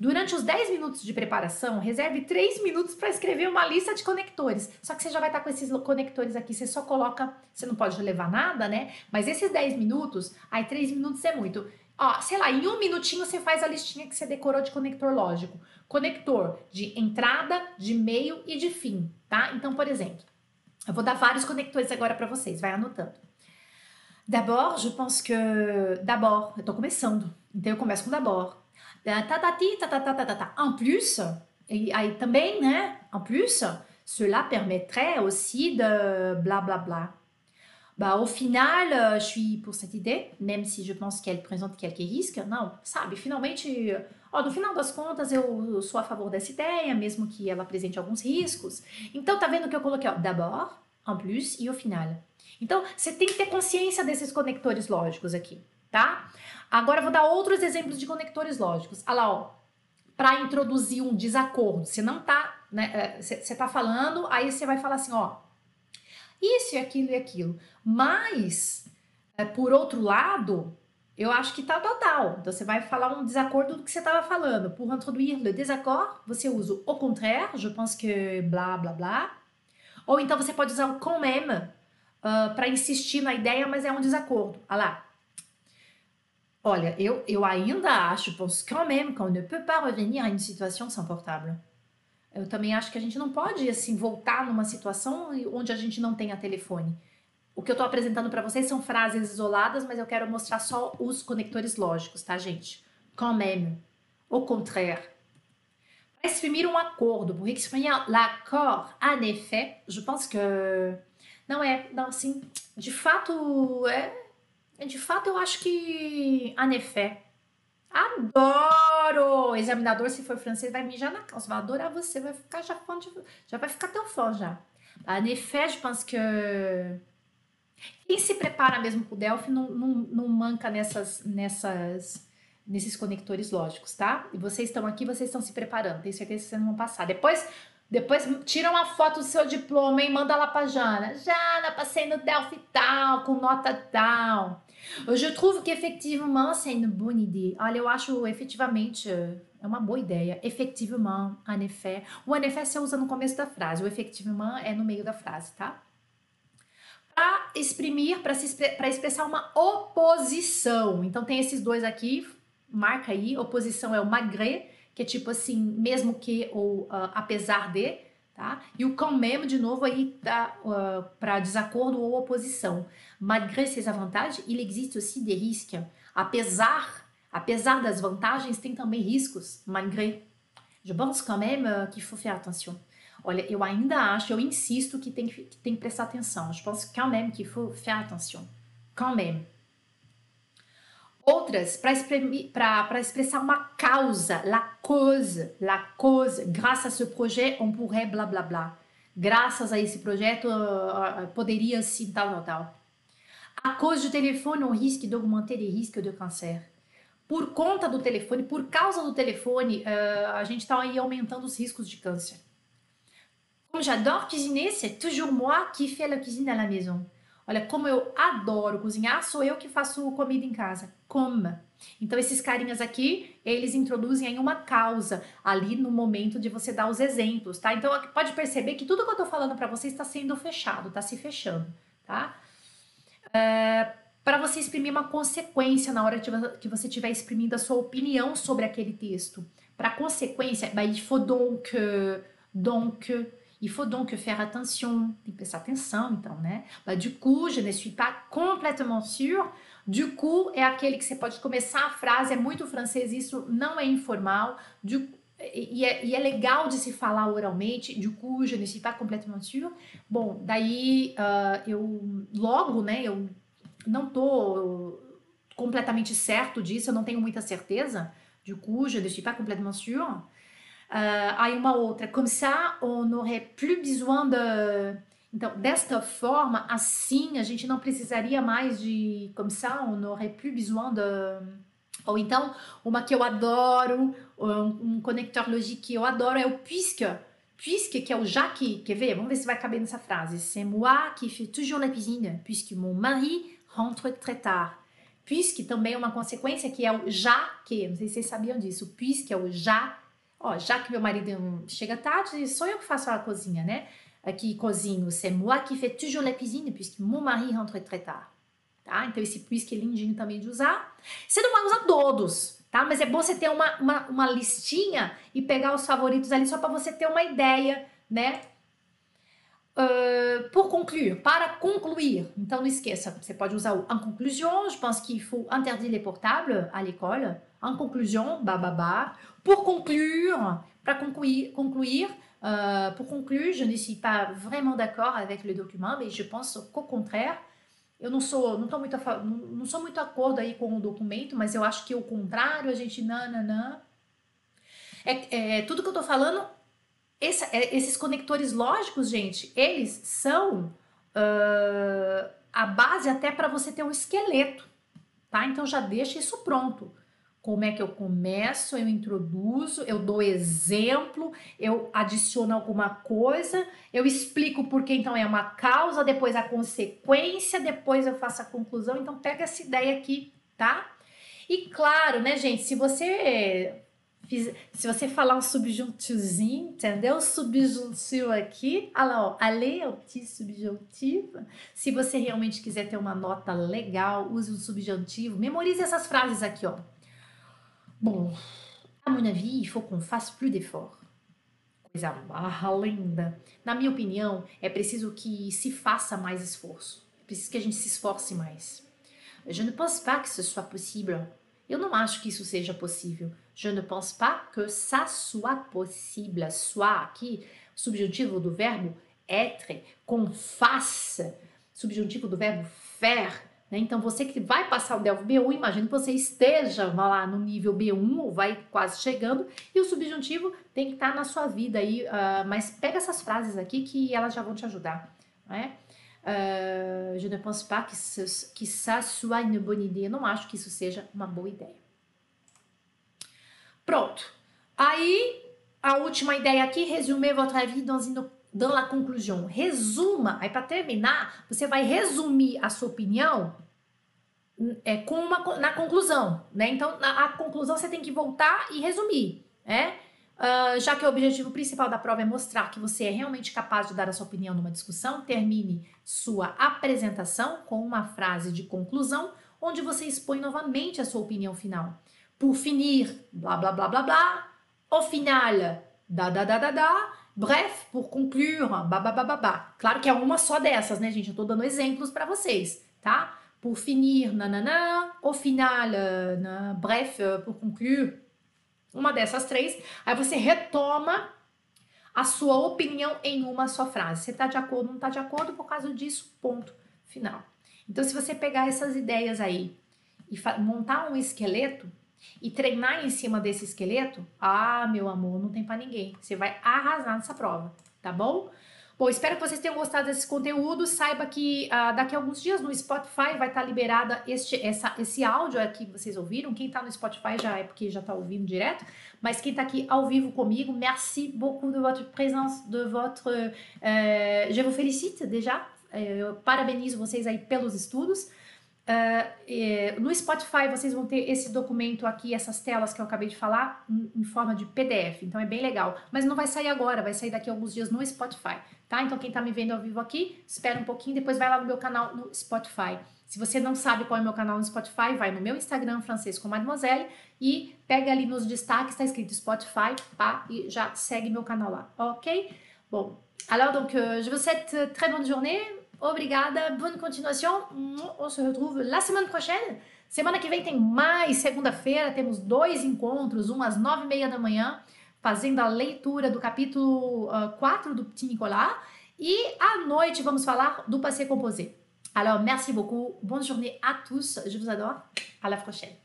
Durante os 10 minutos de preparação, reserve 3 minutos para escrever uma lista de conectores. Só que você já vai estar com esses conectores aqui, você só coloca, você não pode levar nada, né? Mas esses 10 minutos, aí 3 minutos é muito. Ó, sei lá, em um minutinho você faz a listinha que você decorou de conector lógico. Conector de entrada, de meio e de fim, tá? Então, por exemplo, eu vou dar vários conectores agora para vocês, vai anotando. D'abord, je pense que. D'abord, eu tô começando. Então eu começo com d'abord. Tatati, tatatata. En plus, et aí também, né? En plus, cela permettrait aussi de bla bla bla. Bah, au final, euh, je suis pour cette idée, même si je pense qu'elle présente quelques risques. Não, sabe, finalmente, ó, no final das contas, eu, eu sou a favor dessa ideia, mesmo que ela apresente alguns riscos. Então, tá vendo que eu coloquei, ó, d'abord, en plus e au final. Então, você tem que ter consciência desses conectores lógicos aqui, tá? Agora, eu vou dar outros exemplos de conectores lógicos. Olha lá, ó, para introduzir um desacordo. Você não tá, né? Você é, tá falando, aí você vai falar assim, ó, isso e aquilo e aquilo. Mas, é, por outro lado, eu acho que tá total. Então, você vai falar um desacordo do que você estava falando. Pour introduire le désaccord, você usa au contraire, je pense que blá, blá, blá. Ou então você pode usar o quand même uh, para insistir na ideia, mas é um desacordo. Olha lá. Olha, eu, eu ainda acho, pense quand même qu'on ne peut pas revenir à une situation sans. Eu também acho que a gente não pode assim voltar numa situação onde a gente não tenha telefone. O que eu estou apresentando para vocês são frases isoladas, mas eu quero mostrar só os conectores lógicos, tá, gente? Quand même, au contraire. Para exprimir um acordo, pour exprimer l'accord, en effet, je pense que não é, não assim, de fato é, de fato eu acho que en effet. Adoro! O examinador, se for francês, vai mijar na calça, vai adorar você, vai ficar já de, já vai ficar teu fã já. En effet, je pense que quem se prepara mesmo para o Delphi não, não, não manca nessas, nessas, nesses conectores lógicos, tá? E vocês estão aqui, vocês estão se preparando, tenho certeza que vocês não vão passar. Depois, depois tira uma foto do seu diploma e manda lá para Jana. Jana, passei no Delphi tal, com nota tal. Je trouve que effectivement c'est une bonne idée. Olha, eu acho efetivamente é uma boa ideia. Effectivement, en effet. O en effet você usa no começo da frase, o effectivement é no meio da frase, tá? Para exprimir, para expressar uma oposição. Então tem esses dois aqui, marca aí. Oposição é o malgré, que é tipo assim, mesmo que ou uh, apesar de, tá? E o quand même, de novo, aí tá uh, para desacordo ou oposição. Malgré ces avantages, il existe aussi des risques. Apesar, apesar das vantagens, tem também riscos. Malgré. Je pense quand même uh, qu'il faut faire attention. Olha, eu ainda acho, eu insisto que tem que, tem que prestar atenção. Je pense quand même qu'il faut faire attention. Quand même. Outras, para expressar uma causa, la cause, la cause. Grâce à ce projet, on pourrait blá blá blá. Graças a esse projeto, uh, poderia sim, tal, tal, tal. À cause du téléphone, on risque d'augmenter les risques de cancer. Por conta do telefone, por causa do telefone, uh, a gente está aí aumentando os riscos de câncer. Como j'adore cuisiner, c'est toujours moi qui fais la cuisine à la maison. Olha, como eu adoro cozinhar, sou eu que faço comida em casa. Como. Então, esses carinhas aqui, eles introduzem aí uma causa ali no momento de você dar os exemplos, tá? Então, pode perceber que tudo que eu tô falando para vocês está sendo fechado, tá se fechando, tá? É, para você exprimir uma consequência na hora que você estiver exprimindo a sua opinião sobre aquele texto. Para consequência, bah, il faut donc, donc, Il faut donc faire attention, tem que prestar atenção, então, né? Bah, du coup, je ne suis pas complètement sûre. Du coup é aquele que você pode começar a frase, é muito francês, isso não é informal. Du, e, é, e é legal de se falar oralmente. Du coup, je ne suis pas complètement sûre. Bom, daí uh, eu logo, né? Eu não tô completamente certo disso, eu não tenho muita certeza. Du coup, je ne suis pas complètement sûre. Uh, aí uma outra, comme ça, on n'aurait plus besoin de. Então, desta forma, assim, a gente não precisaria mais de. Comme ça, on n'aurait plus besoin de. Ou então, uma que eu adoro, um, um conector lógico que eu adoro é o puisque. Puisque, que é o já que. Quer ver? Vamos ver se vai caber nessa frase. C'est moi qui fais toujours la cuisine, puisque mon mari rentre très tard. Puisque também é uma consequência que é o já que. Não sei se vocês sabiam disso. Puisque é o já Ó, já que meu marido chega tarde, sou eu que faço a cozinha, né? Aqui cozinho, c'est moi qui fais toujours la cuisine, puisque mon mari rentre très tard. Tá? Então esse puisque é lindinho também de usar. Você não vai usar todos, tá? Mas é bom você ter uma, uma, uma listinha e pegar os favoritos ali só para você ter uma ideia, né? Uh, pour conclure, para concluir. Então não esqueça, você pode usar o en conclusion, je pense qu'il faut interdire les portables à l'école. En conclusion, bababa. Pour conclure, para concluir, concluir uh, pour conclure, je ne suis pas vraiment d'accord avec le document, mais je pense qu'au contraire, eu não sou, não tô muito, não, não sou muito acordo aí com o documento, mas eu acho que o contrário, a gente nananã. É, é, tudo que eu tô falando é, esses conectores lógicos, gente, eles são uh, a base até para você ter um esqueleto, tá? Então já deixa isso pronto. Como é que eu começo, eu introduzo, eu dou exemplo, eu adiciono alguma coisa, eu explico por que então é uma causa, depois a consequência, depois eu faço a conclusão. Então pega essa ideia aqui, tá? E claro, né, gente, se você se você falar um subjuntivozinho, entendeu? Subjuntivo aqui, olha lá, ó, aller é o petit subjuntivo. Se você realmente quiser ter uma nota legal, use o subjuntivo. Memorize essas frases aqui, ó. Bon, à mon avis, il faut qu'on fasse plus d'efforts. Coisa linda. Na minha opinião, é preciso que se faça mais esforço. É preciso que a gente se esforce mais. Je ne pense pas que ce soit possible. Eu não acho que isso seja possível. Je ne pense pas que ça soit possible. Soit aqui, subjuntivo do verbo être, com face, subjuntivo do verbo faire. Né? Então, você que vai passar o DELF B1, imagina que você esteja lá no nível B1 ou vai quase chegando, e o subjuntivo tem que estar na sua vida aí. Uh, mas pega essas frases aqui que elas já vão te ajudar. Né? Uh, je ne pense pas que, ce, que ça soit une bonne idée. Eu não acho que isso seja uma boa ideia. Pronto. Aí, a última ideia aqui, resumer votre avis dans, une, dans la conclusion. Resuma. Aí, para terminar, você vai resumir a sua opinião é, com uma, na conclusão, né? Então, na a conclusão você tem que voltar e resumir, né? Uh, já que o objetivo principal da prova é mostrar que você é realmente capaz de dar a sua opinião numa discussão, termine sua apresentação com uma frase de conclusão, onde você expõe novamente a sua opinião final. Por finir, blá blá blá blá blá. Au final, da da da da da. Bref, por blá blá blá. Claro que é uma só dessas, né, gente? Eu tô dando exemplos para vocês, tá? Por finir, nanana. Au final, na, bref, por conclure uma dessas três, aí você retoma a sua opinião em uma só frase. Você está de acordo, não está de acordo por causa disso, ponto final. Então, se você pegar essas ideias aí e montar um esqueleto e treinar em cima desse esqueleto, ah, meu amor, não tem para ninguém. Você vai arrasar nessa prova, tá bom? Bom, espero que vocês tenham gostado desse conteúdo. Saiba que uh, daqui a alguns dias no Spotify vai estar tá liberada este, essa, esse áudio aqui que vocês ouviram. Quem está no Spotify já é porque já está ouvindo direto. Mas quem está aqui ao vivo comigo, merci beaucoup de votre présence, de votre. Uh, je vous félicite déjà. Uh, eu parabenizo vocês aí pelos estudos. Uh, no Spotify vocês vão ter esse documento aqui, essas telas que eu acabei de falar, em, em, forma de PDF, então é bem legal. Mas não vai sair agora, vai sair daqui a alguns dias no Spotify, tá? Então quem tá me vendo ao vivo aqui, espera um pouquinho, depois vai lá no meu canal no Spotify. Se você não sabe qual é o meu canal no Spotify, vai no meu Instagram, Francês com Mademoiselle, e pega ali nos destaques, tá escrito Spotify, pá, e já segue meu canal lá, ok? Bon, alors donc, euh, je vous souhaite très bonne journée. Obrigada, bonne continuação. On se retrouve la semaine prochaine. Semana que vem tem mais, segunda-feira temos dois encontros, um às nove e meia da manhã, fazendo a leitura do capítulo uh, 4 do Petit Nicolas. E à noite vamos falar do Passé Composé. Alors, merci beaucoup. Bonne journée à tous. Je vous adore. À la prochaine.